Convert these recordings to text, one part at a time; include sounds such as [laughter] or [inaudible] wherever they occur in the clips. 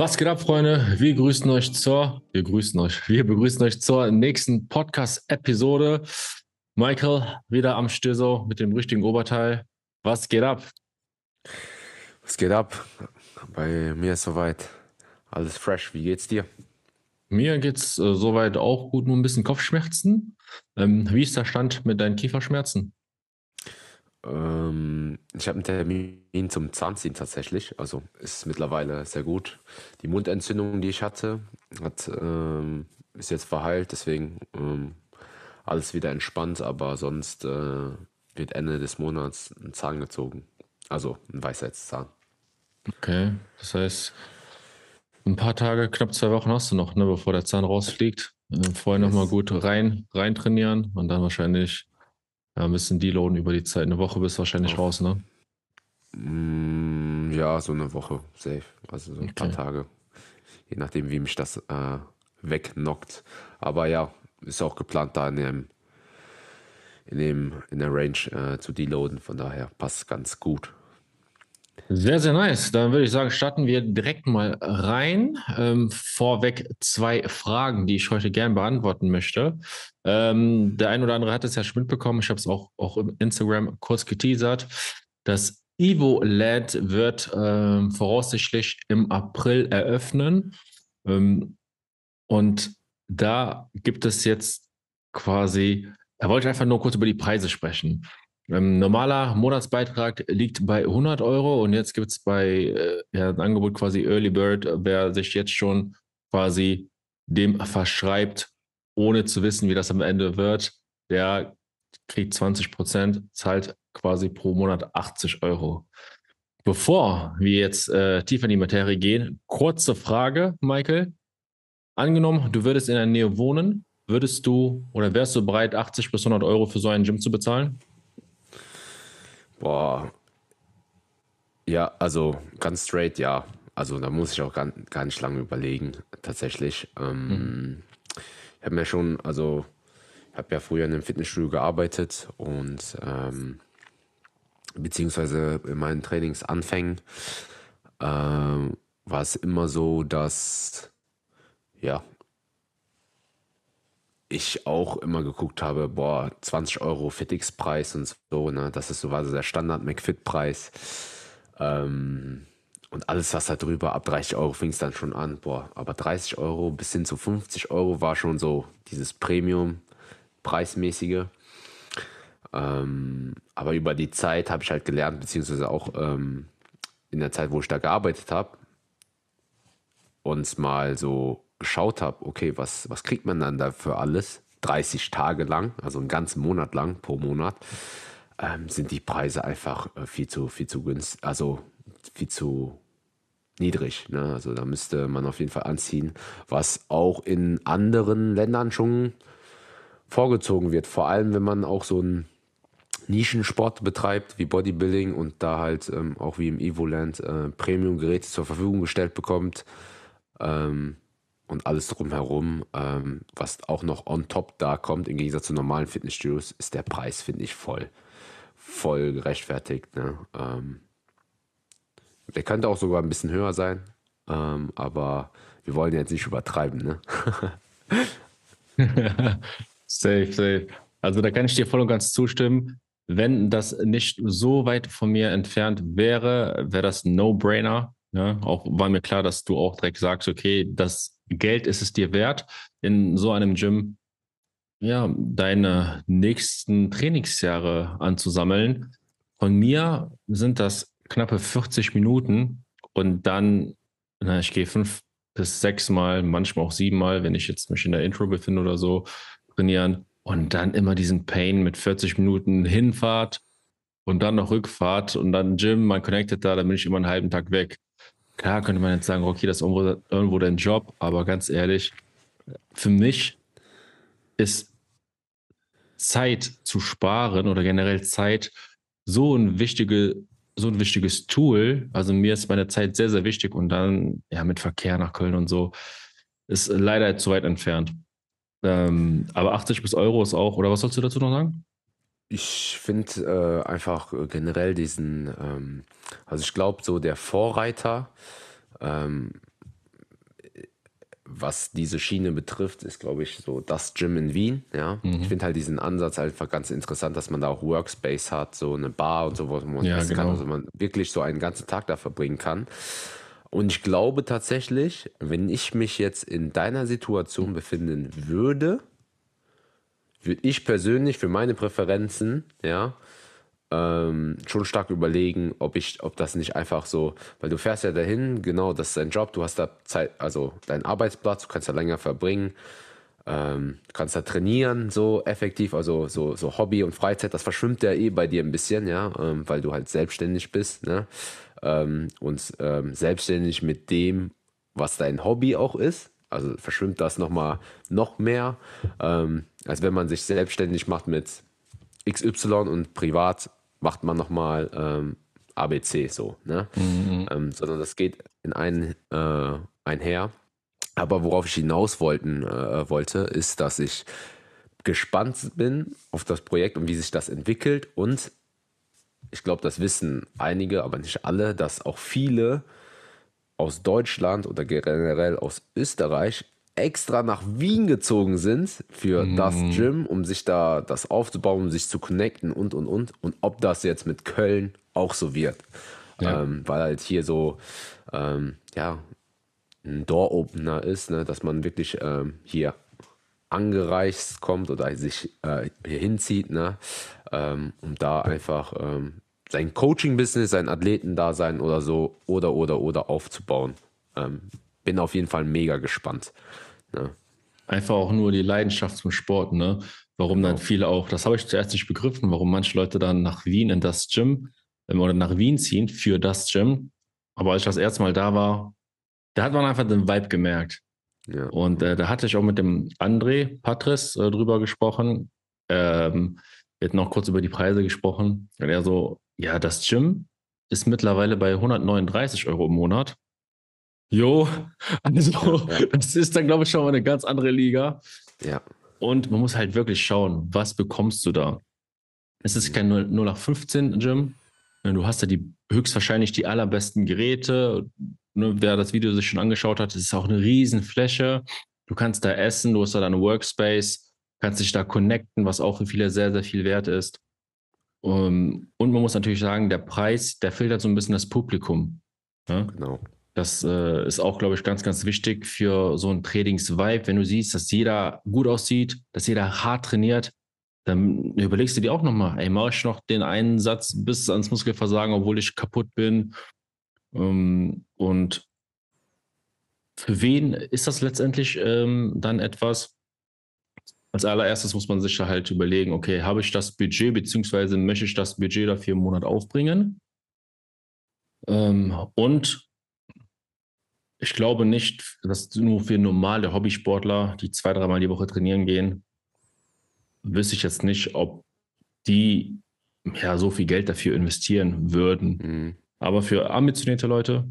Was geht ab, Freunde? Wir grüßen euch zur, wir grüßen euch, wir begrüßen euch zur nächsten Podcast-Episode. Michael, wieder am Stößo mit dem richtigen Oberteil. Was geht ab? Was geht ab? Bei mir ist soweit alles fresh. Wie geht's dir? Mir geht's äh, soweit auch gut, nur ein bisschen Kopfschmerzen. Ähm, wie ist der Stand mit deinen Kieferschmerzen? Ähm, ich habe einen Termin zum Zahnziehen tatsächlich. Also ist mittlerweile sehr gut. Die Mundentzündung, die ich hatte, hat, ähm, ist jetzt verheilt. Deswegen ähm, alles wieder entspannt. Aber sonst äh, wird Ende des Monats ein Zahn gezogen. Also ein Weisheitszahn. Okay, das heißt, ein paar Tage, knapp zwei Wochen hast du noch, ne, bevor der Zahn rausfliegt. Äh, vorher nochmal gut rein, rein trainieren und dann wahrscheinlich ja, ein bisschen deloaden über die Zeit. Eine Woche bist du wahrscheinlich oh. raus, ne? Mm, ja, so eine Woche, safe. Also so ein okay. paar Tage. Je nachdem, wie mich das äh, wegknockt. Aber ja, ist auch geplant, da in dem, in dem, in der Range äh, zu deloaden. Von daher passt ganz gut. Sehr, sehr nice. Dann würde ich sagen, starten wir direkt mal rein. Ähm, vorweg zwei Fragen, die ich heute gern beantworten möchte. Ähm, der ein oder andere hat es ja schon mitbekommen. Ich habe es auch, auch im Instagram kurz geteasert. Das Evo Land wird ähm, voraussichtlich im April eröffnen. Ähm, und da gibt es jetzt quasi, da wollte ich einfach nur kurz über die Preise sprechen. Ähm, normaler Monatsbeitrag liegt bei 100 Euro und jetzt gibt es bei äh, ja, ein Angebot quasi Early Bird, wer sich jetzt schon quasi dem verschreibt, ohne zu wissen, wie das am Ende wird, der kriegt 20 Prozent, zahlt quasi pro Monat 80 Euro. Bevor wir jetzt äh, tiefer in die Materie gehen, kurze Frage, Michael. Angenommen, du würdest in der Nähe wohnen, würdest du oder wärst du bereit, 80 bis 100 Euro für so einen Gym zu bezahlen? Boah. Ja, also ganz straight, ja. Also da muss ich auch gar, gar nicht lange überlegen, tatsächlich. Ähm, mhm. Ich habe mir schon, also ich habe ja früher in einem Fitnessstudio gearbeitet und ähm, beziehungsweise in meinen Trainingsanfängen ähm, war es immer so, dass ja, ich auch immer geguckt habe, boah, 20 Euro Fitix-Preis und so, ne? Das ist so so der Standard-McFit-Preis. Ähm, und alles, was da drüber, ab 30 Euro fing es dann schon an, boah, aber 30 Euro bis hin zu 50 Euro war schon so dieses Premium-Preismäßige. Ähm, aber über die Zeit habe ich halt gelernt, beziehungsweise auch ähm, in der Zeit, wo ich da gearbeitet habe, uns mal so geschaut habe, okay, was, was kriegt man dann da für alles? 30 Tage lang, also einen ganzen Monat lang pro Monat, ähm, sind die Preise einfach äh, viel zu, viel zu günstig, also viel zu niedrig. Ne? Also da müsste man auf jeden Fall anziehen, was auch in anderen Ländern schon vorgezogen wird. Vor allem, wenn man auch so einen Nischensport betreibt wie Bodybuilding und da halt ähm, auch wie im Evoland äh, Premium-Geräte zur Verfügung gestellt bekommt. Ähm, und alles drumherum, ähm, was auch noch on top da kommt, im Gegensatz zu normalen Fitnessstudios, ist der Preis, finde ich, voll, voll gerechtfertigt. Ne? Ähm, der könnte auch sogar ein bisschen höher sein, ähm, aber wir wollen jetzt nicht übertreiben. Ne? [laughs] safe, safe. Also da kann ich dir voll und ganz zustimmen. Wenn das nicht so weit von mir entfernt wäre, wäre das No-Brainer. Ja, ne? auch war mir klar, dass du auch direkt sagst, okay, das Geld ist es dir wert, in so einem Gym ja, deine nächsten Trainingsjahre anzusammeln. Von mir sind das knappe 40 Minuten und dann, na, ich gehe fünf bis sechs Mal, manchmal auch sieben Mal, wenn ich jetzt mich in der Intro befinde oder so, trainieren und dann immer diesen Pain mit 40 Minuten Hinfahrt und dann noch Rückfahrt und dann Gym, man connected da, dann bin ich immer einen halben Tag weg. Klar könnte man jetzt sagen, okay, das ist irgendwo, irgendwo dein Job, aber ganz ehrlich, für mich ist Zeit zu sparen oder generell Zeit so ein wichtige, so ein wichtiges Tool. Also mir ist meine Zeit sehr, sehr wichtig und dann ja mit Verkehr nach Köln und so ist leider zu weit entfernt. Ähm, aber 80 bis Euro ist auch, oder was sollst du dazu noch sagen? Ich finde äh, einfach äh, generell diesen, ähm, also ich glaube, so der Vorreiter ähm, was diese Schiene betrifft, ist, glaube ich, so das Gym in Wien. Ja, mhm. ich finde halt diesen Ansatz einfach ganz interessant, dass man da auch Workspace hat, so eine Bar und so, wo man ja, genau. kann, also man wirklich so einen ganzen Tag da verbringen kann. Und ich glaube tatsächlich, wenn ich mich jetzt in deiner Situation befinden würde, würde ich persönlich für meine Präferenzen, ja, ähm, schon stark überlegen, ob ich, ob das nicht einfach so, weil du fährst ja dahin, genau, das ist dein Job, du hast da Zeit, also deinen Arbeitsplatz, du kannst da länger verbringen, ähm, kannst da trainieren, so effektiv, also so, so Hobby und Freizeit, das verschwimmt ja eh bei dir ein bisschen, ja, ähm, weil du halt selbstständig bist, ne? Ähm, und ähm, selbstständig mit dem, was dein Hobby auch ist, also verschwimmt das nochmal noch mehr, ähm, als wenn man sich selbstständig macht mit XY und privat macht man nochmal ähm, ABC so, ne? Mhm. Ähm, sondern das geht in ein, äh, einher. Aber worauf ich hinaus wollten, äh, wollte, ist, dass ich gespannt bin auf das Projekt und wie sich das entwickelt. Und ich glaube, das wissen einige, aber nicht alle, dass auch viele aus Deutschland oder generell aus Österreich extra nach Wien gezogen sind für mm. das Gym, um sich da das aufzubauen, um sich zu connecten und und und. Und ob das jetzt mit Köln auch so wird. Ja. Ähm, weil halt hier so, ähm, ja, ein Door-Opener ist, ne, dass man wirklich ähm, hier angereist kommt oder sich äh, hier hinzieht, ne, ähm, um da einfach ähm, sein Coaching-Business, sein Athletendasein oder so oder oder oder aufzubauen. Ähm, bin auf jeden Fall mega gespannt. Ne? Einfach auch nur die Leidenschaft zum Sport, ne? Warum dann genau. viele auch, das habe ich zuerst nicht begriffen, warum manche Leute dann nach Wien in das Gym ähm, oder nach Wien ziehen für das Gym. Aber als ich das erste Mal da war, da hat man einfach den Vibe gemerkt. Ja. Und äh, da hatte ich auch mit dem André Patris äh, drüber gesprochen. Ähm, wir hatten noch kurz über die Preise gesprochen. Und er so, ja, das Gym ist mittlerweile bei 139 Euro im Monat. Jo, also ja, ja. das ist dann, glaube ich, schon mal eine ganz andere Liga. Ja. Und man muss halt wirklich schauen, was bekommst du da? Es ist kein 0 nach 15 Gym. Du hast ja die höchstwahrscheinlich die allerbesten Geräte. Ne, wer das Video sich schon angeschaut hat, es ist auch eine riesen Fläche. Du kannst da essen, du hast da deine Workspace, kannst dich da connecten, was auch für viele sehr, sehr viel wert ist. Um, und man muss natürlich sagen, der Preis, der filtert so ein bisschen das Publikum. Genau. Das äh, ist auch, glaube ich, ganz, ganz wichtig für so ein Trainings-Vibe. Wenn du siehst, dass jeder gut aussieht, dass jeder hart trainiert, dann überlegst du dir auch nochmal, ey, mache ich noch den einen Satz bis ans Muskelversagen, obwohl ich kaputt bin? Ähm, und für wen ist das letztendlich ähm, dann etwas? Als allererstes muss man sich da halt überlegen, okay, habe ich das Budget, beziehungsweise möchte ich das Budget dafür im Monat aufbringen? Ähm, und ich glaube nicht, dass nur für normale Hobbysportler, die zwei, dreimal die Woche trainieren gehen, wüsste ich jetzt nicht, ob die ja so viel Geld dafür investieren würden. Mhm. Aber für ambitionierte Leute,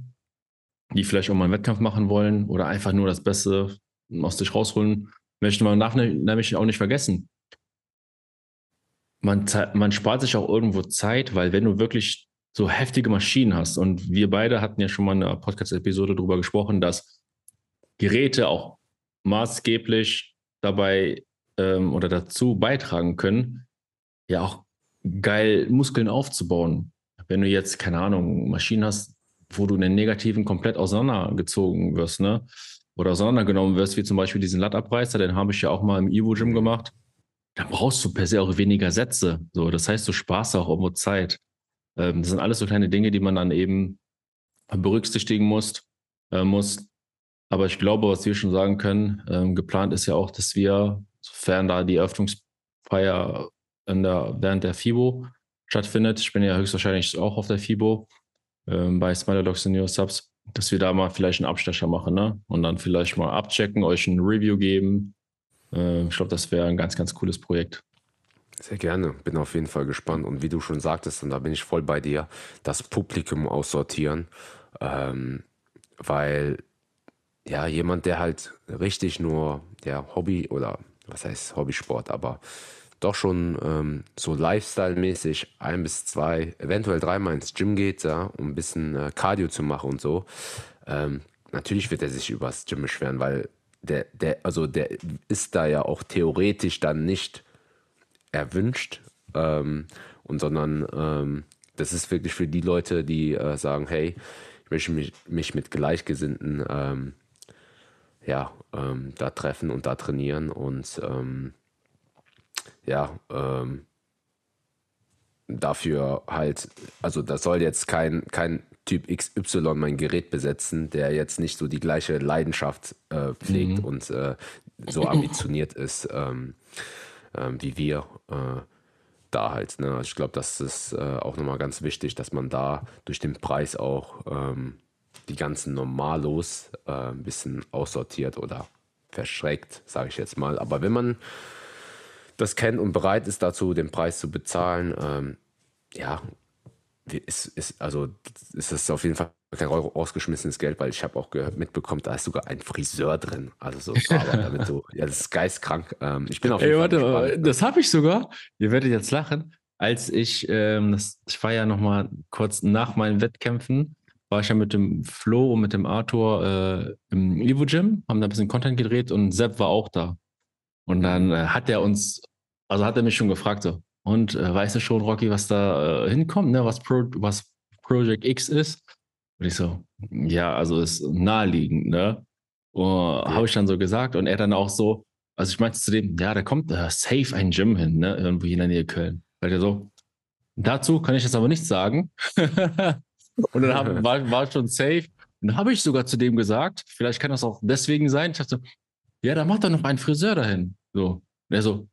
die vielleicht auch mal einen Wettkampf machen wollen oder einfach nur das Beste aus sich rausholen, möchte man nach, nämlich auch nicht vergessen. Man, man spart sich auch irgendwo Zeit, weil wenn du wirklich so heftige Maschinen hast. Und wir beide hatten ja schon mal eine Podcast-Episode darüber gesprochen, dass Geräte auch maßgeblich dabei ähm, oder dazu beitragen können, ja auch geil Muskeln aufzubauen. Wenn du jetzt, keine Ahnung, Maschinen hast, wo du in den Negativen komplett auseinandergezogen wirst, ne? Oder auseinandergenommen wirst, wie zum Beispiel diesen Lattabreißer, den habe ich ja auch mal im Evo-Gym gemacht. Da brauchst du per se auch weniger Sätze. So, das heißt, du sparst auch irgendwo Zeit. Ähm, das sind alles so kleine Dinge, die man dann eben berücksichtigen muss. Äh, muss. Aber ich glaube, was wir schon sagen können, ähm, geplant ist ja auch, dass wir, sofern da die Eröffnungsfeier der, während der FIBO stattfindet, ich bin ja höchstwahrscheinlich auch auf der FIBO ähm, bei Smiler Dogs Neo Subs, dass wir da mal vielleicht einen Abstecher machen ne? und dann vielleicht mal abchecken, euch ein Review geben. Äh, ich glaube, das wäre ein ganz, ganz cooles Projekt. Sehr gerne, bin auf jeden Fall gespannt. Und wie du schon sagtest, und da bin ich voll bei dir, das Publikum aussortieren. Ähm, weil ja, jemand, der halt richtig nur der Hobby oder was heißt Hobbysport, aber doch schon ähm, so Lifestyle-mäßig ein bis zwei, eventuell dreimal ins Gym geht, ja, um ein bisschen äh, Cardio zu machen und so. Ähm, natürlich wird er sich über das Gym beschweren, weil der, der, also der ist da ja auch theoretisch dann nicht erwünscht, ähm, und sondern ähm, das ist wirklich für die Leute, die äh, sagen, hey, ich möchte mich, mich mit Gleichgesinnten ähm, ja, ähm, da treffen und da trainieren und ähm, ja, ähm, dafür halt, also da soll jetzt kein, kein Typ XY mein Gerät besetzen, der jetzt nicht so die gleiche Leidenschaft äh, pflegt mhm. und äh, so ambitioniert ist ähm, äh, wie wir äh, da halt. Ne? Also ich glaube, das ist äh, auch nochmal ganz wichtig, dass man da durch den Preis auch ähm, die ganzen Normalos äh, ein bisschen aussortiert oder verschreckt, sage ich jetzt mal. Aber wenn man das kennt und bereit ist dazu, den Preis zu bezahlen, ähm, ja, ist, ist, also ist das auf jeden Fall kein rausgeschmissenes Geld, weil ich habe auch gehört, mitbekommen, da ist sogar ein Friseur drin. Also so [laughs] damit so, ja, das ist geistkrank. Ähm, ich bin auf jeden Ey, Fall warte, gespannt. das habe ich sogar. Ihr werdet jetzt lachen. Als ich, ähm, das, ich war ja noch mal kurz nach meinen Wettkämpfen, war ich ja mit dem Flo und mit dem Arthur äh, im Evo Gym, haben da ein bisschen Content gedreht und Sepp war auch da. Und dann äh, hat er uns, also hat er mich schon gefragt, so, und äh, weißt du schon, Rocky, was da äh, hinkommt, ne? was, Pro, was Project X ist? Und ich so, ja, also ist naheliegend, ne? Okay. Habe ich dann so gesagt und er dann auch so, also ich meinte zu dem, ja, da kommt uh, safe ein Gym hin, ne? Irgendwo hier in der Nähe Köln. Weil der so, dazu kann ich jetzt aber nichts sagen. [laughs] und dann hab, [laughs] war, war schon safe. Und dann habe ich sogar zu dem gesagt, vielleicht kann das auch deswegen sein. Ich dachte, ja, da macht doch noch ein Friseur dahin. So. Und er so,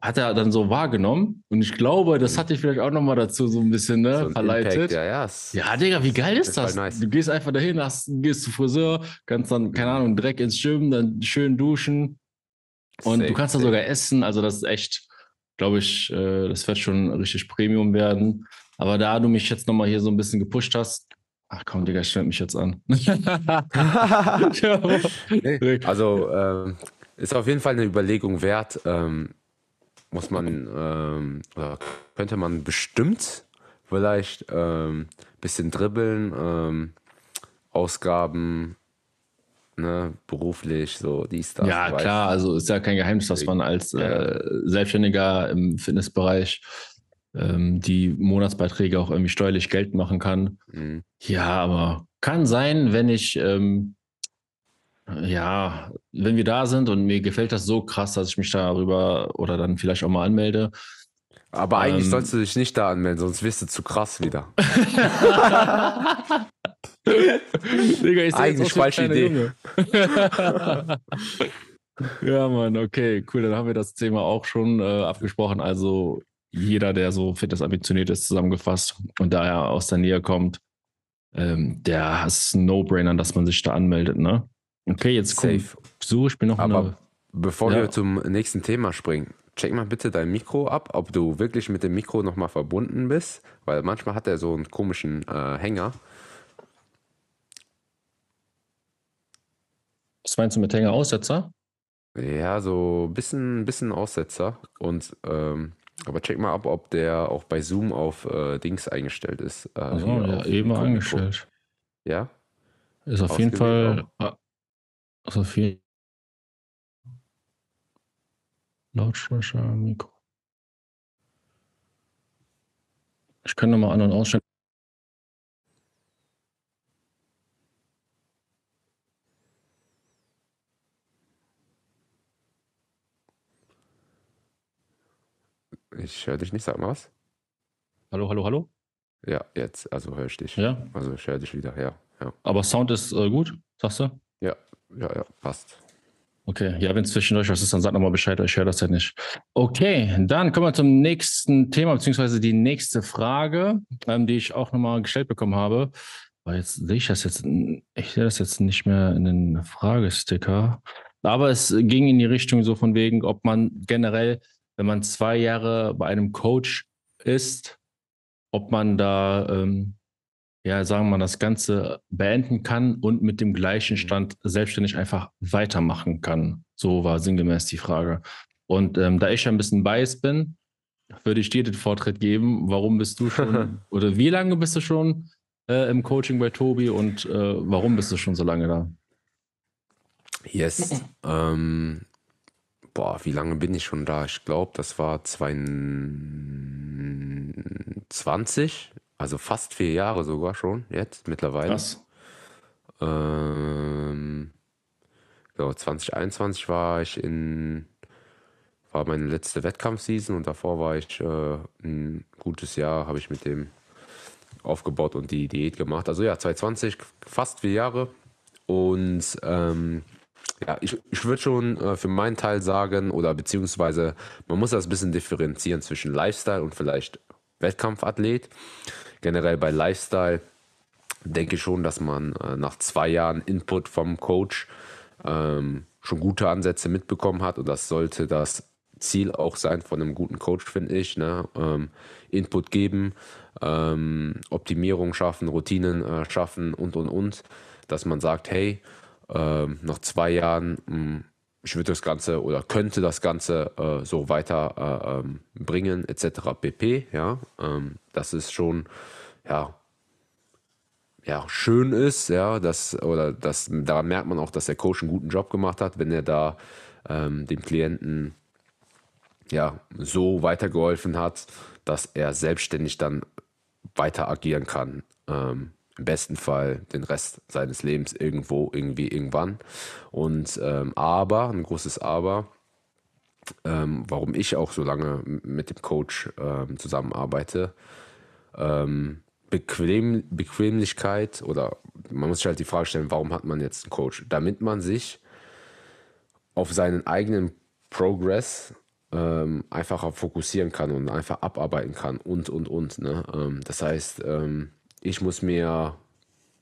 hat er dann so wahrgenommen. Und ich glaube, das hat dich vielleicht auch nochmal dazu so ein bisschen ne, so verleitet. Impact, ja, ja. ja, Digga, wie geil ist das? Nice. Du gehst einfach dahin, hast, gehst zu Friseur, kannst dann, keine Ahnung, Dreck ins Gym, dann schön duschen. Und safe, du kannst da sogar essen. Also, das ist echt, glaube ich, äh, das wird schon richtig Premium werden. Aber da du mich jetzt nochmal hier so ein bisschen gepusht hast, Ach komm, Digga, stell mich jetzt an. [laughs] [laughs] also ähm, ist auf jeden Fall eine Überlegung wert. Ähm, muss man, ähm, oder könnte man bestimmt vielleicht ähm, bisschen dribbeln, ähm, Ausgaben, ne, beruflich, so dies, das. Ja, klar, also ist ja kein Geheimnis, dass man als äh, Selbstständiger im Fitnessbereich ähm, die Monatsbeiträge auch irgendwie steuerlich Geld machen kann. Mhm. Ja, aber kann sein, wenn ich ähm, ja, wenn wir da sind und mir gefällt das so krass, dass ich mich darüber oder dann vielleicht auch mal anmelde. Aber eigentlich ähm, sollst du dich nicht da anmelden, sonst wirst du zu krass wieder. [laughs] Digga, ich eigentlich falsche Idee. [laughs] ja, Mann, okay, cool. Dann haben wir das Thema auch schon äh, abgesprochen. Also jeder, der so fitnessambitioniert ist, zusammengefasst und daher aus der Nähe kommt, ähm, der ist ein No-Brainer, dass man sich da anmeldet, ne? Okay, jetzt Safe. So, ich bin noch Aber eine, bevor ja. wir zum nächsten Thema springen, check mal bitte dein Mikro ab, ob du wirklich mit dem Mikro nochmal verbunden bist, weil manchmal hat er so einen komischen äh, Hänger. Was meinst du mit Hänger Aussetzer? Ja, so ein bisschen, bisschen Aussetzer. Und ähm, aber check mal ab, ob der auch bei Zoom auf äh, Dings eingestellt ist. Äh, also, ja, eben eingestellt. Ja? Ist auf jeden Fall. Auch. Also viel Lautsprecher, Mikro. Ich kann nochmal an- und ausstellen. Ich höre dich nicht, sag mal was. Hallo, hallo, hallo? Ja, jetzt, also höre ich dich. Ja. Also ich höre dich wieder, ja. ja. Aber Sound ist äh, gut, sagst du? Ja, ja, ja, passt. Okay, ja, wenn es zwischendurch was ist, dann sag nochmal Bescheid, ich höre das ja nicht. Okay, dann kommen wir zum nächsten Thema, beziehungsweise die nächste Frage, ähm, die ich auch nochmal gestellt bekommen habe. Aber jetzt sehe ich das jetzt, ich sehe das jetzt nicht mehr in den Fragesticker. Aber es ging in die Richtung so von wegen, ob man generell, wenn man zwei Jahre bei einem Coach ist, ob man da ähm, ja, sagen wir mal, das Ganze beenden kann und mit dem gleichen mhm. Stand selbstständig einfach weitermachen kann. So war sinngemäß die Frage. Und ähm, da ich ja ein bisschen biased bin, würde ich dir den Vortritt geben. Warum bist du schon [laughs] oder wie lange bist du schon äh, im Coaching bei Tobi und äh, warum bist du schon so lange da? Yes. ähm, boah, wie lange bin ich schon da? Ich glaube, das war 2020, also fast vier Jahre sogar schon jetzt mittlerweile. Krass. Ähm, genau, 2021 war ich in, war meine letzte Wettkampfseason und davor war ich äh, ein gutes Jahr, habe ich mit dem aufgebaut und die Diät gemacht. Also ja, 2020, fast vier Jahre. Und ähm, ja, ich, ich würde schon äh, für meinen Teil sagen, oder beziehungsweise man muss das ein bisschen differenzieren zwischen Lifestyle und vielleicht Wettkampfathlet. Generell bei Lifestyle denke ich schon, dass man äh, nach zwei Jahren Input vom Coach ähm, schon gute Ansätze mitbekommen hat und das sollte das Ziel auch sein von einem guten Coach, finde ich. Ne? Ähm, Input geben, ähm, Optimierung schaffen, Routinen äh, schaffen und und und, dass man sagt, hey, äh, nach zwei Jahren, mh, hm, ich würde das Ganze oder könnte das Ganze äh, so weiter äh, ähm, bringen, etc. pp. Ja, ähm, das ist schon, ja, ja, schön ist, ja, dass, oder das, daran merkt man auch, dass der Coach einen guten Job gemacht hat, wenn er da ähm, dem Klienten ja, so weitergeholfen hat, dass er selbstständig dann weiter agieren kann. Ähm, Im besten Fall den Rest seines Lebens irgendwo, irgendwie, irgendwann. Und ähm, aber, ein großes Aber, ähm, warum ich auch so lange mit dem Coach ähm, zusammenarbeite, ähm, Bequem, Bequemlichkeit oder man muss sich halt die Frage stellen, warum hat man jetzt einen Coach? Damit man sich auf seinen eigenen Progress ähm, einfacher fokussieren kann und einfach abarbeiten kann und, und, und. Ne? Ähm, das heißt, ähm, ich muss mir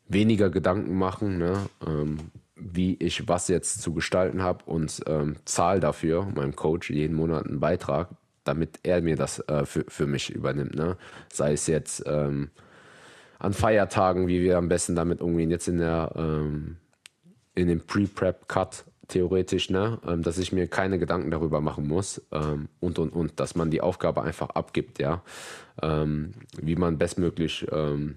weniger Gedanken machen, ne? Ähm, wie ich was jetzt zu gestalten habe und ähm, zahle dafür meinem Coach jeden Monat einen Beitrag, damit er mir das äh, für, für mich übernimmt. Ne? Sei es jetzt ähm, an Feiertagen, wie wir am besten damit umgehen, jetzt in der in dem Pre-Prep-Cut theoretisch, ne? Ähm, dass ich mir keine Gedanken darüber machen muss ähm, und und und, dass man die Aufgabe einfach abgibt, ja, ähm, wie man bestmöglich ähm,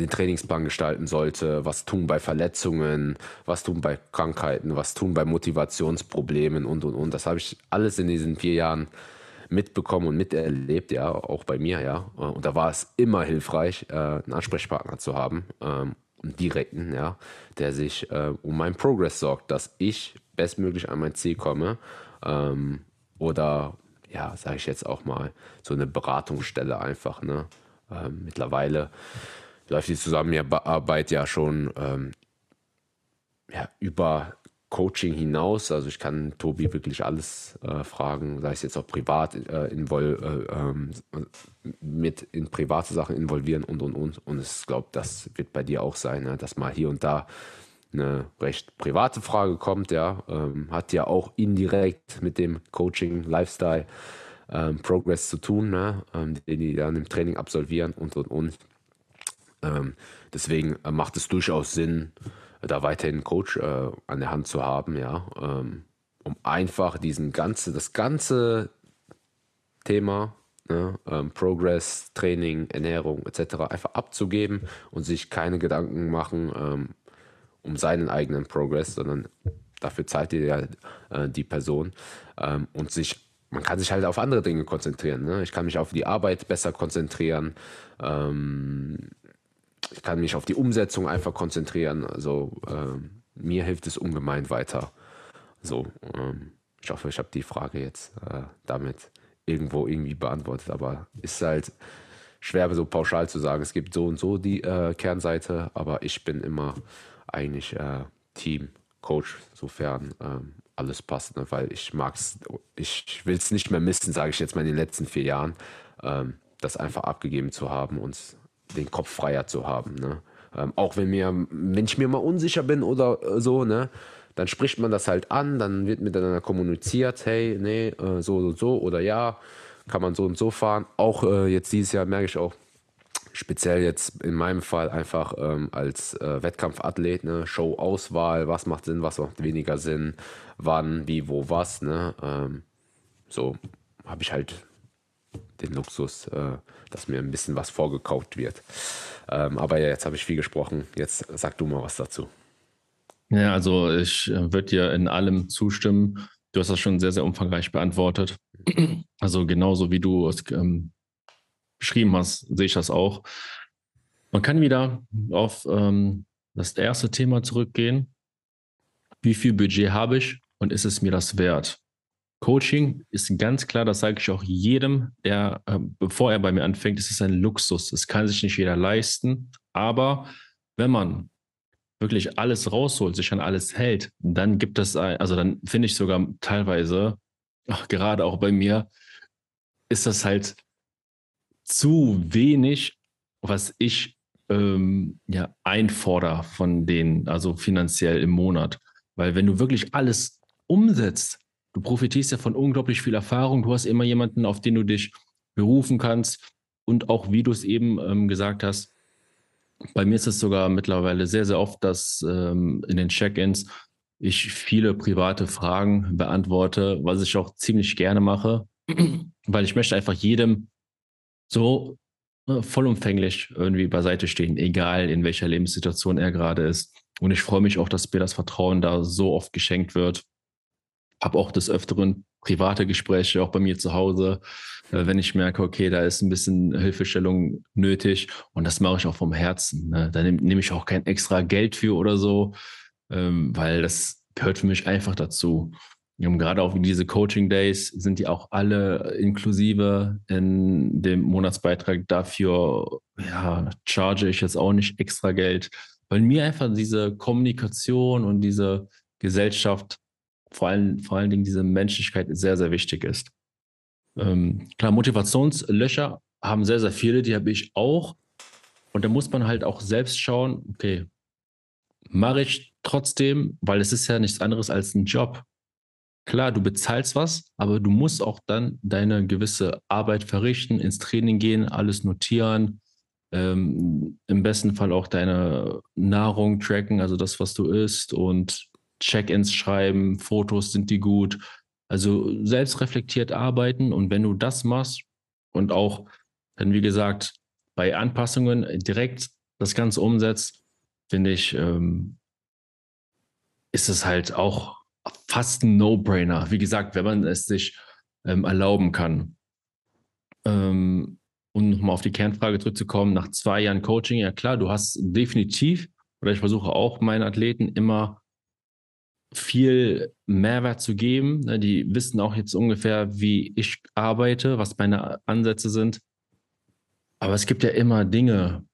den Trainingsplan gestalten sollte, was tun bei Verletzungen, was tun bei Krankheiten, was tun bei Motivationsproblemen und und und. Das habe ich alles in diesen vier Jahren mitbekommen und miterlebt, ja, auch bei mir, ja. Und da war es immer hilfreich, äh, einen Ansprechpartner zu haben ähm, direkten, ja, der sich äh, um meinen Progress sorgt, dass ich bestmöglich an mein Ziel komme. Ähm, oder ja, sage ich jetzt auch mal, so eine Beratungsstelle einfach. Ne? Ähm, mittlerweile läuft die Zusammenarbeit ja schon ähm, ja, über Coaching hinaus. Also ich kann Tobi wirklich alles äh, fragen, sei es jetzt auch privat äh, invol äh, ähm, mit in private Sachen involvieren und und und. Und ich glaube, das wird bei dir auch sein, ne? dass mal hier und da eine recht private Frage kommt, ja, ähm, hat ja auch indirekt mit dem Coaching, Lifestyle, ähm, Progress zu tun, ne? Ähm, den die dann im Training absolvieren und und und. Ähm, deswegen äh, macht es durchaus Sinn, da weiterhin einen Coach äh, an der Hand zu haben, ja, ähm, um einfach diesen ganze, das ganze Thema, ne, ähm, Progress, Training, Ernährung etc. einfach abzugeben und sich keine Gedanken machen ähm, um seinen eigenen Progress, sondern dafür zahlt dir ja äh, die Person ähm, und sich man kann sich halt auf andere Dinge konzentrieren. Ne? Ich kann mich auf die Arbeit besser konzentrieren. Ich kann mich auf die Umsetzung einfach konzentrieren. Also ähm, mir hilft es ungemein weiter. So, ähm, ich hoffe, ich habe die Frage jetzt äh, damit irgendwo irgendwie beantwortet, aber ist halt schwer so pauschal zu sagen. Es gibt so und so die äh, Kernseite, aber ich bin immer eigentlich äh, Team, Coach, sofern ähm, alles passt, ne? weil ich mag's, ich will es nicht mehr missen, sage ich jetzt mal in den letzten vier Jahren, ähm, das einfach abgegeben zu haben und den Kopf freier zu haben. Ne? Ähm, auch wenn mir, wenn ich mir mal unsicher bin oder äh, so, ne, dann spricht man das halt an, dann wird miteinander kommuniziert, hey, nee, äh, so und so oder ja, kann man so und so fahren. Auch äh, jetzt dieses Jahr merke ich auch, speziell jetzt in meinem Fall einfach ähm, als äh, Wettkampfathlet, ne, Show-Auswahl, was macht Sinn, was macht weniger Sinn, wann, wie, wo, was, ne, ähm, so habe ich halt den Luxus, äh, dass mir ein bisschen was vorgekauft wird. Ähm, aber ja, jetzt habe ich viel gesprochen. Jetzt sag du mal was dazu. Ja, also ich äh, würde dir in allem zustimmen. Du hast das schon sehr, sehr umfangreich beantwortet. [clears throat] Also genauso wie du es ähm, beschrieben hast, sehe ich das auch. Man kann wieder auf ähm, das erste Thema zurückgehen. Wie viel Budget habe ich und ist es mir das wert? Coaching ist ganz klar, das sage ich auch jedem, der, äh, bevor er bei mir anfängt, es ist ein Luxus. Es kann sich nicht jeder leisten. Aber wenn man wirklich alles rausholt, sich an alles hält, dann gibt es, also dann finde ich sogar teilweise, gerade auch bei mir, ist das halt zu wenig, was ich ähm, ja einfordere von denen, also finanziell im Monat. Weil wenn du wirklich alles umsetzt, du profitierst ja von unglaublich viel Erfahrung, du hast immer jemanden, auf den du dich berufen kannst und auch, wie du es eben ähm, gesagt hast, bei mir ist es sogar mittlerweile sehr, sehr oft, dass ähm, in den Check-ins ich viele private Fragen beantworte, was ich auch ziemlich gerne mache, weil ich möchte einfach jedem so äh, vollumfänglich irgendwie beiseite stehen, egal in welcher Lebenssituation er gerade ist. Und ich freue mich auch, dass mir das Vertrauen da so oft geschenkt wird. Habe auch des Öfteren private Gespräche, auch bei mir zu Hause, äh, wenn ich merke, okay, da ist ein bisschen Hilfestellung nötig. Und das mache ich auch vom Herzen. Ne? Da nehme nehm ich auch kein extra Geld für oder so, ähm, weil das gehört für mich einfach dazu. Und gerade auch diese Coaching Days sind die auch alle inklusive in dem Monatsbeitrag. Dafür ja, charge ich jetzt auch nicht extra Geld, weil mir einfach diese Kommunikation und diese Gesellschaft vor allen, vor allen Dingen diese Menschlichkeit sehr, sehr wichtig ist. Ähm, klar, Motivationslöcher haben sehr, sehr viele, die habe ich auch. Und da muss man halt auch selbst schauen, okay, mache ich trotzdem, weil es ist ja nichts anderes als ein Job. Klar, du bezahlst was, aber du musst auch dann deine gewisse Arbeit verrichten, ins Training gehen, alles notieren, ähm, im besten Fall auch deine Nahrung tracken, also das, was du isst und Check-ins schreiben, Fotos sind die gut. Also selbstreflektiert arbeiten und wenn du das machst und auch dann, wie gesagt, bei Anpassungen direkt das Ganze umsetzt, finde ich, ähm, ist es halt auch fast ein No-Brainer. Wie gesagt, wenn man es sich ähm, erlauben kann. Ähm, um nochmal auf die Kernfrage zurückzukommen, nach zwei Jahren Coaching, ja klar, du hast definitiv, oder ich versuche auch meinen Athleten immer viel Mehrwert zu geben. Ne, die wissen auch jetzt ungefähr, wie ich arbeite, was meine Ansätze sind. Aber es gibt ja immer Dinge,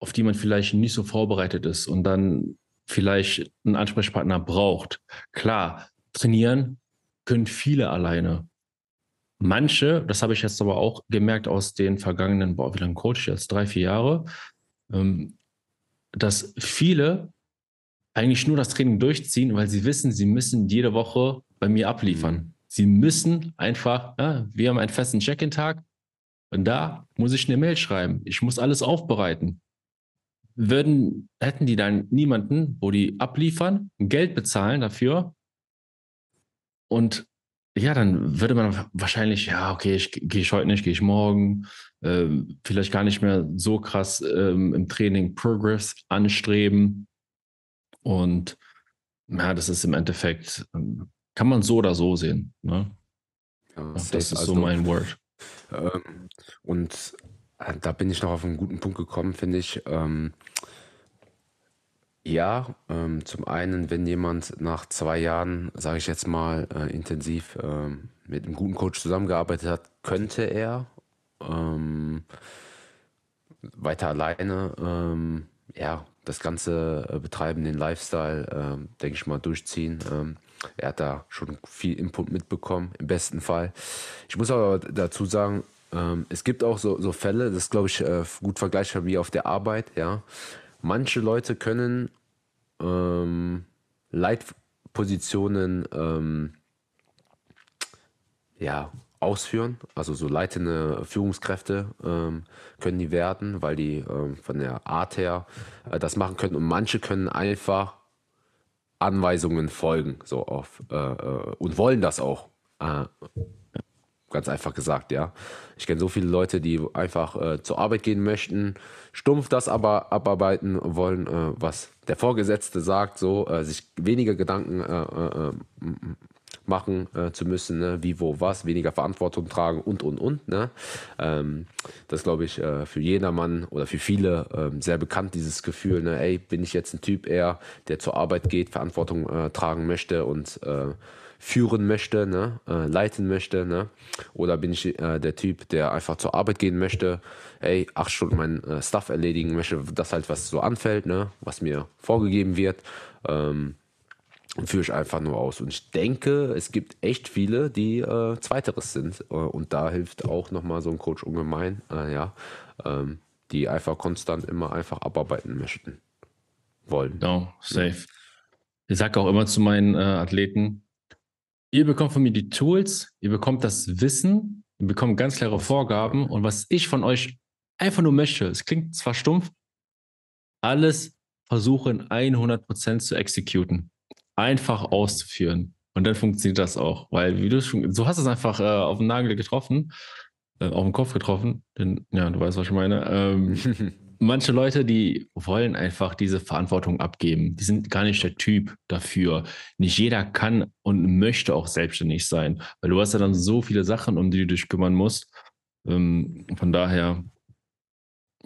auf die man vielleicht nicht so vorbereitet ist und dann vielleicht einen Ansprechpartner braucht. Klar, trainieren können viele alleine. Manche, das habe ich jetzt aber auch gemerkt aus den vergangenen, boah, wie lange coach jetzt? Drei, vier Jahre, ähm, dass viele eigentlich nur das Training durchziehen, weil sie wissen, sie müssen jede Woche bei mir abliefern. Mhm. Sie müssen einfach, ja, wir haben einen festen Check-in-Tag und da muss ich eine Mail schreiben. Ich muss alles aufbereiten. Würden, hätten die dann niemanden, wo die abliefern, Geld bezahlen dafür und ja, dann würde man wahrscheinlich, ja, okay, ich gehe ich heute nicht, gehe ich morgen, äh, vielleicht gar nicht mehr so krass ähm, im Training Progress anstreben. Und ja, das ist im Endeffekt, ähm, kann man so oder so sehen. Ne? Ja, das ist also, so mein Word. Ähm, und äh, da bin ich noch auf einen guten Punkt gekommen, finde ich. Ähm, ja, ähm, zum einen, wenn jemand nach zwei Jahren, sage ich jetzt mal, äh, intensiv äh, mit einem guten Coach zusammengearbeitet hat, könnte er ähm, weiter alleine ähm, ja, das Ganze äh, betreiben, den Lifestyle, äh, denke ich mal, durchziehen. Ähm, er hat da schon viel Input mitbekommen, im besten Fall. Ich muss aber dazu sagen, ähm, es gibt auch so, so Fälle, das glaube ich, äh, gut vergleichbar wie auf der Arbeit, ja. Manche Leute können ähm, Leitpositionen ähm, ja, ausführen. Also so leitende Führungskräfte ähm, können die werden, weil die ähm, von der Art her äh, das machen können. Und manche können einfach Anweisungen folgen, so auf äh, äh und wollen das auch. Äh, Ganz einfach gesagt, ja. Ich kenne so viele Leute, die einfach äh, zur Arbeit gehen möchten, stumpf das aber abarbeiten wollen, äh, was der Vorgesetzte sagt, so äh, sich weniger Gedanken äh, äh, machen äh, zu müssen, ne? wie, wo, was, weniger Verantwortung tragen und, und, und. Ne? Ähm, das glaube ich äh, für jedermann oder für viele äh, sehr bekannt, dieses Gefühl, ne? ey, bin ich jetzt ein Typ eher, der zur Arbeit geht, Verantwortung äh, tragen möchte und äh, führen möchte, ne? Äh, leiten möchte, ne? oder bin ich der Typ, der einfach zur Arbeit gehen möchte, ey, acht Stunden mein Stuff erledigen möchte, das halt, was so anfällt, ne? was mir vorgegeben wird. Ähm, führe ich einfach nur aus. Und ich denke, es gibt echt viele, die äh, Zweiteres sind. Äh, und da hilft auch nochmal so ein Coach ungemein, äh, ja, ähm, die einfach konstant immer einfach abarbeiten möchten. Wollen. Genau, safe. Ich sage auch immer zu meinen äh, Athleten, ihr bekommt von mir die Tools, ihr bekommt das Wissen, ihr bekommt ganz klare Vorgaben und was ich von euch einfach nur möchte, es klingt zwar stumpf, alles versuchen 100% zu exekuten einfach auszuführen. Und dann funktioniert das auch, weil wie du schon, so hast es einfach äh, auf den Nagel getroffen, äh, auf den Kopf getroffen, denn ja, du weißt, was ich meine. Ähm, [laughs] manche Leute, die wollen einfach diese Verantwortung abgeben. Die sind gar nicht der Typ dafür. Nicht jeder kann und möchte auch selbstständig sein, weil du hast ja dann so viele Sachen, um die du dich kümmern musst. Ähm, von daher,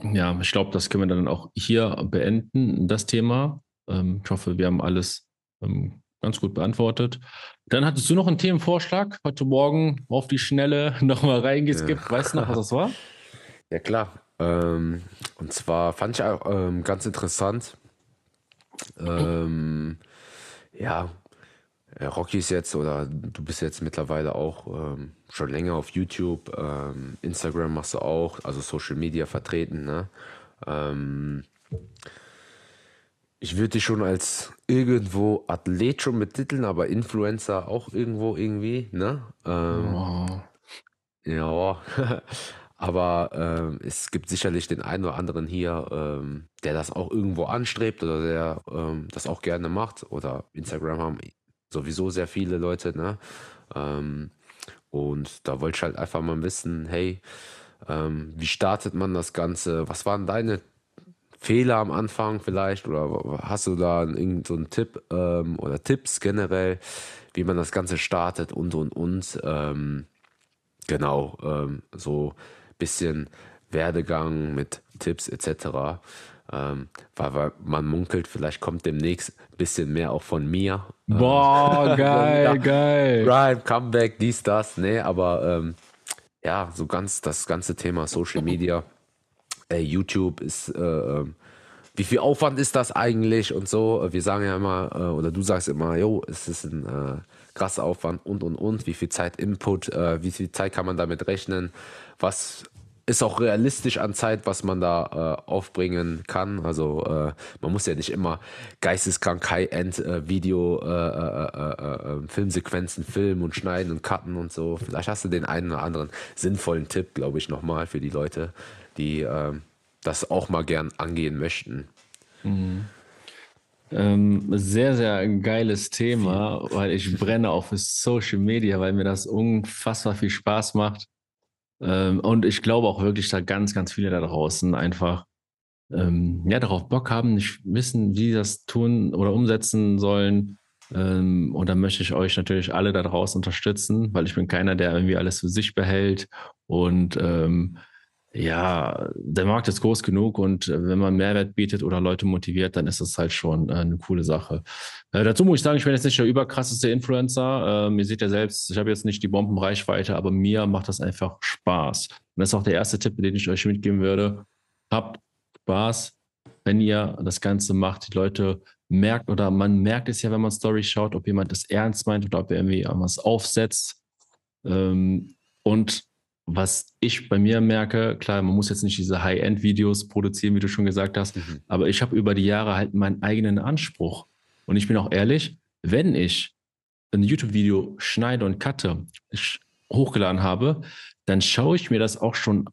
ja, ich glaube, das können wir dann auch hier beenden, das Thema. Ähm, ich hoffe, wir haben alles ähm, ganz gut beantwortet. Dann hattest du noch einen Themenvorschlag heute Morgen auf die Schnelle [laughs] nochmal reingeskippt. Ja. Weißt du noch, was das war? [laughs] Ja, klar. Ähm, und zwar fand ich auch ähm, ganz interessant. Ähm, ja, äh, Rocky ist jetzt oder du bist jetzt mittlerweile auch ähm, schon länger auf YouTube, ähm, Instagram machst du auch, also Social Media vertreten. Ne? Ähm, ich würde dich schon als irgendwo Athlet schon betiteln, aber Influencer auch irgendwo irgendwie, ne? Ähm, oh. Ja, [laughs] aber ähm, es gibt sicherlich den einen oder anderen hier, ähm, der das auch irgendwo anstrebt oder der ähm, das auch gerne macht. Oder Instagram haben sowieso sehr viele Leute, ne? Ähm, und da wollte ich halt einfach mal wissen, hey, ähm, wie startet man das Ganze? Was waren deine Fehler am Anfang vielleicht oder hast du da irgendeinen so Tipp ähm, oder Tipps generell, wie man das Ganze startet und und und ähm, genau ähm, so bisschen Werdegang mit Tipps etc. Ähm, weil, weil, man munkelt, vielleicht kommt demnächst ein bisschen mehr auch von mir. Boah, geil, [laughs] ja, geil. Prime, Comeback, dies, das. Nee, aber ähm, ja, so ganz das ganze Thema Social Media ey, YouTube ist, äh, ähm, wie viel Aufwand ist das eigentlich und so. Wir sagen ja immer, äh, oder du sagst immer, jo, es ist ein äh, krasser Aufwand und und und, wie viel Zeit Input, äh, wie viel Zeit kann man damit rechnen, was ist auch realistisch an Zeit, was man da äh, aufbringen kann. Also äh, man muss ja nicht immer geisteskrank High-End-Video, äh, Filmsequenzen filmen und schneiden und cutten und so. Vielleicht hast du den einen oder anderen sinnvollen Tipp, glaube ich, nochmal für die Leute, die äh, das auch mal gern angehen möchten. Mhm. Ähm, sehr, sehr geiles Thema, weil ich brenne auch für Social Media, weil mir das unfassbar viel Spaß macht. Ähm, und ich glaube auch wirklich, da ganz, ganz viele da draußen einfach ähm, ja, darauf Bock haben, nicht wissen, wie sie das tun oder umsetzen sollen. Ähm, und da möchte ich euch natürlich alle da draußen unterstützen, weil ich bin keiner, der irgendwie alles für sich behält und ähm, ja, der Markt ist groß genug und äh, wenn man Mehrwert bietet oder Leute motiviert, dann ist das halt schon äh, eine coole Sache. Äh, dazu muss ich sagen, ich bin jetzt nicht der überkrasseste Influencer. Ähm, ihr seht ja selbst, ich habe jetzt nicht die Bombenreichweite, aber mir macht das einfach Spaß. Und das ist auch der erste Tipp, den ich euch mitgeben würde. Habt Spaß, wenn ihr das Ganze macht. Die Leute merkt oder man merkt es ja, wenn man Story schaut, ob jemand das ernst meint oder ob er irgendwie was aufsetzt. Ähm, und was ich bei mir merke, klar, man muss jetzt nicht diese High-End-Videos produzieren, wie du schon gesagt hast, mhm. aber ich habe über die Jahre halt meinen eigenen Anspruch. Und ich bin auch ehrlich, wenn ich ein YouTube-Video schneide und cutte, hochgeladen habe, dann schaue ich mir das auch schon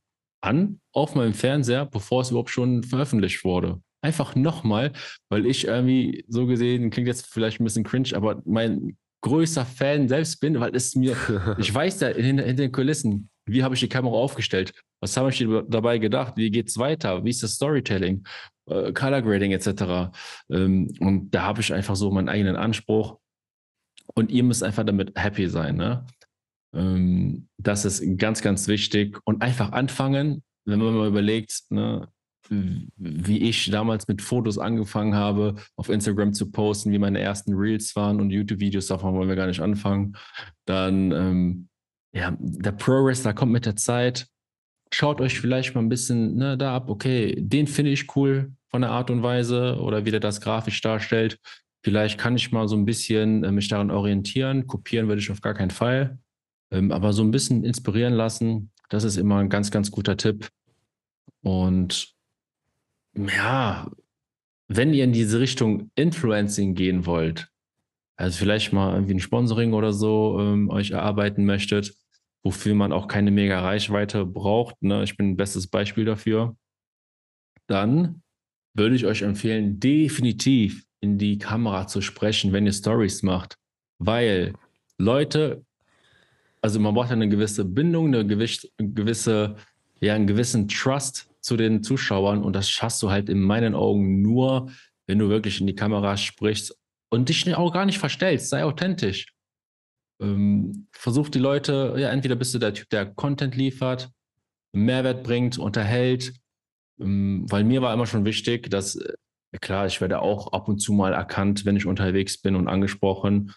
an auf meinem Fernseher, bevor es überhaupt schon veröffentlicht wurde. Einfach nochmal, weil ich irgendwie so gesehen, klingt jetzt vielleicht ein bisschen cringe, aber mein größter Fan selbst bin, weil es mir, [laughs] ich weiß ja in, in den Kulissen, wie habe ich die Kamera aufgestellt? Was habe ich dabei gedacht? Wie geht es weiter? Wie ist das Storytelling? Äh, Color Grading etc. Ähm, und da habe ich einfach so meinen eigenen Anspruch. Und ihr müsst einfach damit happy sein. Ne? Ähm, das ist ganz, ganz wichtig. Und einfach anfangen, wenn man mal überlegt, ne, wie ich damals mit Fotos angefangen habe, auf Instagram zu posten, wie meine ersten Reels waren und YouTube-Videos, davon wollen wir gar nicht anfangen. Dann, ähm, ja, der Progress, da kommt mit der Zeit. Schaut euch vielleicht mal ein bisschen ne, da ab, okay, den finde ich cool von der Art und Weise oder wie der das grafisch darstellt. Vielleicht kann ich mal so ein bisschen äh, mich daran orientieren. Kopieren würde ich auf gar keinen Fall. Ähm, aber so ein bisschen inspirieren lassen, das ist immer ein ganz, ganz guter Tipp. Und ja, wenn ihr in diese Richtung Influencing gehen wollt, also vielleicht mal irgendwie ein Sponsoring oder so ähm, euch erarbeiten möchtet, wofür man auch keine mega Reichweite braucht, ne? ich bin ein bestes Beispiel dafür, dann würde ich euch empfehlen, definitiv in die Kamera zu sprechen, wenn ihr Stories macht, weil Leute, also man braucht eine gewisse Bindung, eine gewisse, ja, einen gewissen Trust zu den Zuschauern und das schaffst du halt in meinen Augen nur, wenn du wirklich in die Kamera sprichst und dich auch gar nicht verstellst, sei authentisch. Ähm, versuch die Leute, ja, entweder bist du der Typ, der Content liefert, Mehrwert bringt, unterhält, ähm, weil mir war immer schon wichtig, dass, äh, klar, ich werde auch ab und zu mal erkannt, wenn ich unterwegs bin und angesprochen.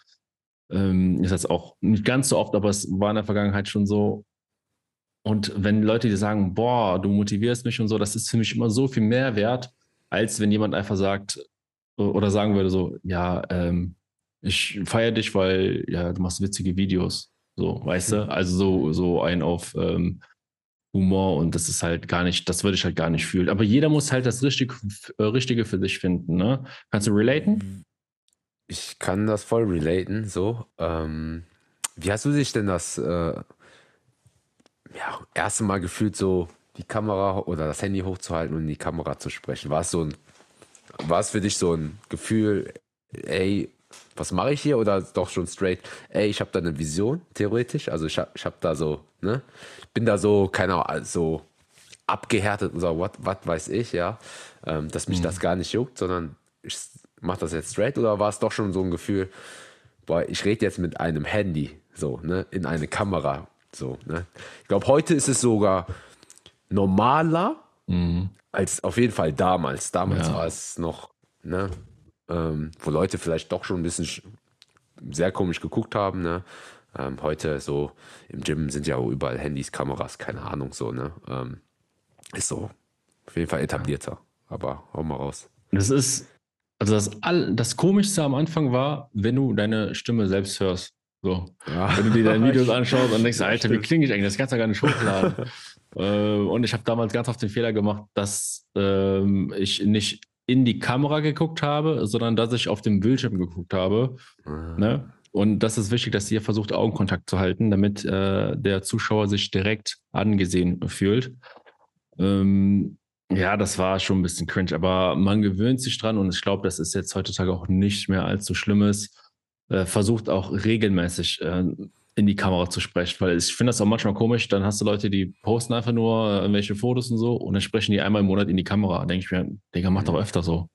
Ähm, ist jetzt auch nicht ganz so oft, aber es war in der Vergangenheit schon so. Und wenn Leute dir sagen, boah, du motivierst mich und so, das ist für mich immer so viel mehr wert, als wenn jemand einfach sagt oder sagen würde so, ja, ähm, ich feiere dich, weil ja, du machst witzige Videos. So, weißt du? Also so, so ein auf ähm, Humor und das ist halt gar nicht, das würde ich halt gar nicht fühlen. Aber jeder muss halt das Richtige, äh, Richtige für sich finden, ne? Kannst du relaten? Ich kann das voll relaten, so. Ähm, wie hast du dich denn das äh, ja, erste Mal gefühlt so die Kamera oder das Handy hochzuhalten und in die Kamera zu sprechen? War es so ein, war es für dich so ein Gefühl, ey, was mache ich hier? Oder doch schon straight, ey, ich habe da eine Vision, theoretisch. Also ich habe hab da so, ne? Ich bin da so, keine Ahnung, so abgehärtet und so, was weiß ich, ja. Ähm, dass mich mhm. das gar nicht juckt, sondern ich mache das jetzt straight. Oder war es doch schon so ein Gefühl, boah, ich rede jetzt mit einem Handy, so, ne, in eine Kamera so, ne? Ich glaube, heute ist es sogar normaler mhm. als auf jeden Fall damals. Damals ja. war es noch, ne? Ähm, wo Leute vielleicht doch schon ein bisschen sehr komisch geguckt haben, ne? Ähm, heute so im Gym sind ja überall Handys, Kameras, keine Ahnung, so, ne? Ähm, ist so auf jeden Fall etablierter. Aber hau mal raus. Das ist, also das, all, das Komischste am Anfang war, wenn du deine Stimme selbst hörst. So. Ja. Wenn du dir deine [laughs] Videos anschaust und denkst, Alter, wie klinge ich eigentlich? Das kannst du gar nicht hochladen. [laughs] äh, und ich habe damals ganz oft den Fehler gemacht, dass ähm, ich nicht in die Kamera geguckt habe, sondern dass ich auf dem Bildschirm geguckt habe. Mhm. Ne? Und das ist wichtig, dass ihr versucht, Augenkontakt zu halten, damit äh, der Zuschauer sich direkt angesehen fühlt. Ähm, ja, das war schon ein bisschen cringe, aber man gewöhnt sich dran und ich glaube, das ist jetzt heutzutage auch nicht mehr allzu Schlimmes. Äh, versucht auch regelmäßig äh, in die Kamera zu sprechen, weil ich finde das auch manchmal komisch, dann hast du Leute, die posten einfach nur äh, irgendwelche Fotos und so und dann sprechen die einmal im Monat in die Kamera. Denke ich mir, Digga, mach doch mhm. öfter so.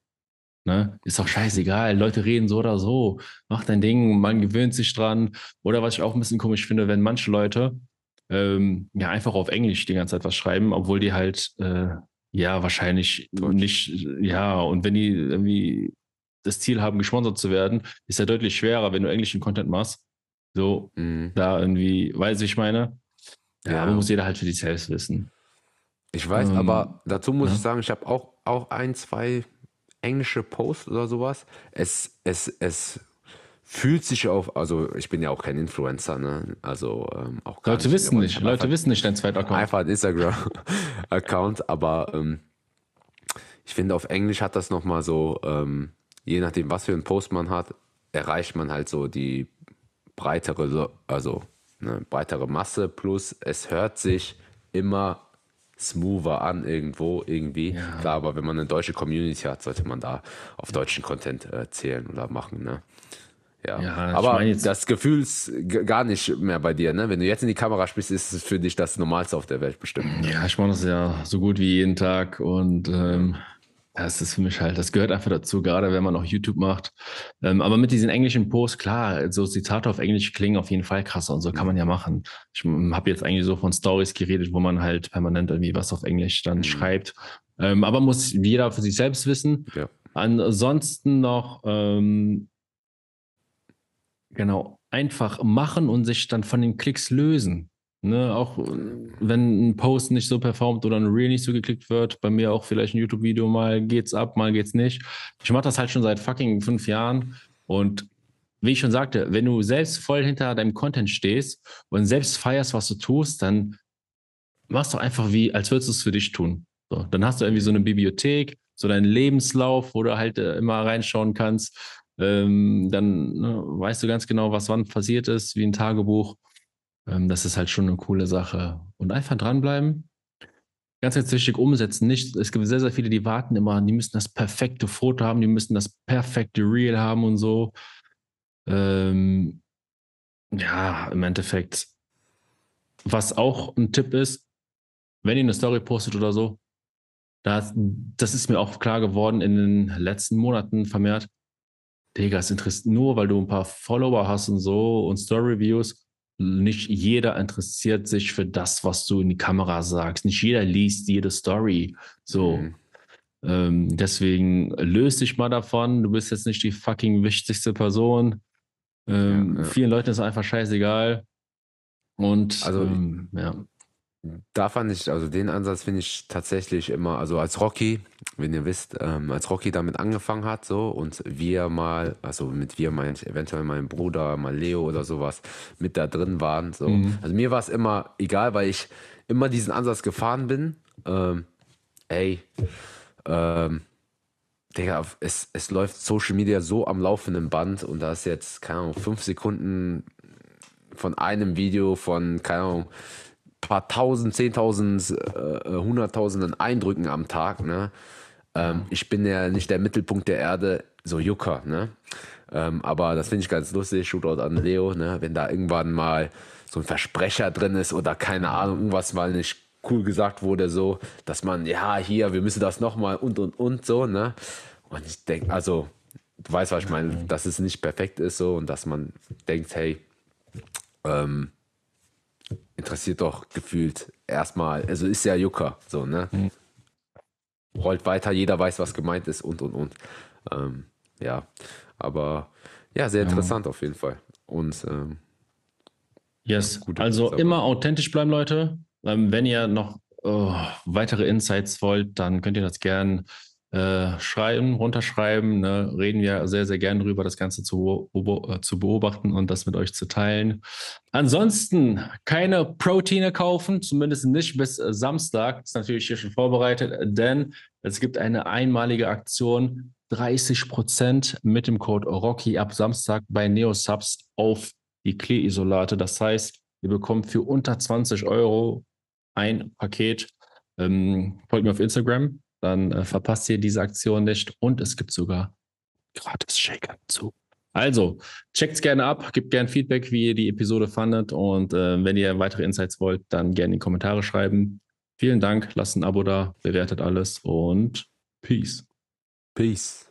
Ne? Ist doch scheißegal, Leute reden so oder so. Mach dein Ding, man gewöhnt sich dran. Oder was ich auch ein bisschen komisch finde, wenn manche Leute ähm, ja einfach auf Englisch die ganze Zeit was schreiben, obwohl die halt äh, ja wahrscheinlich Deutsch. nicht, ja, und wenn die irgendwie das Ziel haben, gesponsert zu werden, ist ja deutlich schwerer, wenn du englischen Content machst. So, mhm. da irgendwie, weiß ich meine. Ja, ja, aber muss jeder halt für sich selbst wissen. Ich weiß, ähm, aber dazu muss ja. ich sagen, ich habe auch, auch ein, zwei englische Posts oder sowas. Es, es, es fühlt sich auf, also ich bin ja auch kein Influencer, ne? Also ähm, auch Leute nicht, wissen nicht, Leute wissen nicht dein zweiter Account. Einfach ein Instagram-Account, aber ähm, ich finde auf Englisch hat das nochmal so, ähm, je nachdem, was für einen Post man hat, erreicht man halt so die breitere, also eine breitere Masse. Plus es hört sich immer smoother an irgendwo irgendwie. Ja. Klar, aber wenn man eine deutsche Community hat, sollte man da auf deutschen Content äh, zählen oder machen. Ne? Ja, ja aber das Gefühl ist gar nicht mehr bei dir, ne? Wenn du jetzt in die Kamera sprichst, ist es für dich das Normalste auf der Welt bestimmt. Ja, ich mache das ja so gut wie jeden Tag und ähm, das ist für mich halt, das gehört einfach dazu, gerade wenn man auch YouTube macht. Ähm, aber mit diesen englischen Posts, klar, so Zitate auf Englisch klingen auf jeden Fall krasser und so kann man ja machen. Ich habe jetzt eigentlich so von Stories geredet, wo man halt permanent irgendwie was auf Englisch dann mhm. schreibt. Ähm, aber muss jeder für sich selbst wissen. Ja. Ansonsten noch, ähm, genau, einfach machen und sich dann von den Klicks lösen. Ne, auch wenn ein Post nicht so performt oder ein Reel nicht so geklickt wird, bei mir auch vielleicht ein YouTube-Video, mal geht's ab, mal geht's nicht. Ich mache das halt schon seit fucking fünf Jahren und wie ich schon sagte, wenn du selbst voll hinter deinem Content stehst und selbst feierst, was du tust, dann machst du einfach wie, als würdest du es für dich tun. So, dann hast du irgendwie so eine Bibliothek, so deinen Lebenslauf, wo du halt äh, immer reinschauen kannst. Ähm, dann ne, weißt du ganz genau, was wann passiert ist, wie ein Tagebuch. Ähm, das ist halt schon eine coole Sache. Und einfach dranbleiben. Ganz, ganz wichtig umsetzen. Nicht, es gibt sehr, sehr viele, die warten immer, die müssen das perfekte Foto haben, die müssen das perfekte Reel haben und so. Ähm, ja, im Endeffekt, was auch ein Tipp ist, wenn ihr eine Story postet oder so, das, das ist mir auch klar geworden in den letzten Monaten vermehrt. Digga, es interessiert nur, weil du ein paar Follower hast und so und Story-Reviews nicht jeder interessiert sich für das, was du in die Kamera sagst. Nicht jeder liest jede Story. So. Mhm. Ähm, deswegen löst dich mal davon. Du bist jetzt nicht die fucking wichtigste Person. Ähm, ja, ja. Vielen Leuten ist einfach scheißegal. Und also, ähm, ja da fand ich, also den Ansatz finde ich tatsächlich immer, also als Rocky, wenn ihr wisst, ähm, als Rocky damit angefangen hat, so und wir mal, also mit wir meine ich eventuell mein Bruder, mal Leo oder sowas, mit da drin waren, so. Mhm. Also mir war es immer egal, weil ich immer diesen Ansatz gefahren bin. Ähm, ey, ähm, Digga, es, es läuft Social Media so am laufenden Band und da ist jetzt, keine Ahnung, fünf Sekunden von einem Video von, keine Ahnung, paar tausend, zehntausend, äh, hunderttausenden Eindrücken am Tag. Ne? Ähm, ich bin ja nicht der Mittelpunkt der Erde, so Jucker. Ne? Ähm, aber das finde ich ganz lustig. Shootout an Leo, ne? wenn da irgendwann mal so ein Versprecher drin ist oder keine Ahnung, irgendwas mal nicht cool gesagt wurde, so, dass man, ja, hier, wir müssen das nochmal und und und so, ne? Und ich denke, also, du weißt, was ich meine, dass es nicht perfekt ist so und dass man denkt, hey, ähm, interessiert doch gefühlt erstmal, also ist ja Jucker, so, ne? Mhm. Rollt weiter, jeder weiß, was gemeint ist und und und. Ähm, ja, aber ja, sehr interessant ja. auf jeden Fall. Und ähm, yes, also immer authentisch bleiben, Leute. Ähm, wenn ihr noch oh, weitere Insights wollt, dann könnt ihr das gerne äh, schreiben, runterschreiben. Ne? Reden wir sehr, sehr gerne drüber, das Ganze zu, zu beobachten und das mit euch zu teilen. Ansonsten keine Proteine kaufen, zumindest nicht bis äh, Samstag. Ist natürlich hier schon vorbereitet, denn es gibt eine einmalige Aktion. 30 Prozent mit dem Code Rocky ab Samstag bei NeoSubs auf die Kleeisolate. Das heißt, ihr bekommt für unter 20 Euro ein Paket. Ähm, folgt mir auf Instagram, dann äh, verpasst ihr diese Aktion nicht und es gibt sogar gratis Shaker zu. Also, checkt's gerne ab, gebt gerne Feedback, wie ihr die Episode fandet und äh, wenn ihr weitere Insights wollt, dann gerne in die Kommentare schreiben. Vielen Dank, lasst ein Abo da, bewertet alles und Peace. Peace.